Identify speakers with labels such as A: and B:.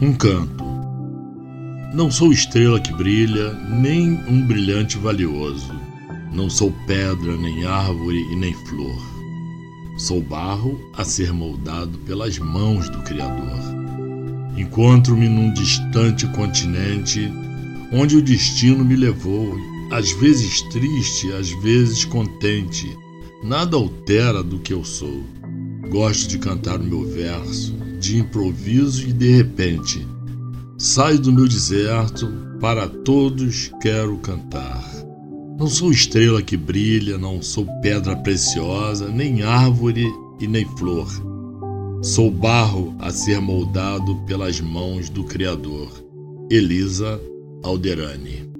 A: Um canto. Não sou estrela que brilha, nem um brilhante valioso. Não sou pedra, nem árvore e nem flor. Sou barro a ser moldado pelas mãos do Criador. Encontro-me num distante continente onde o destino me levou, às vezes triste, às vezes contente. Nada altera do que eu sou. Gosto de cantar o meu verso, de improviso e de repente. Saio do meu deserto, para todos quero cantar. Não sou estrela que brilha, não sou pedra preciosa, nem árvore e nem flor. Sou barro a ser moldado pelas mãos do Criador. Elisa Alderani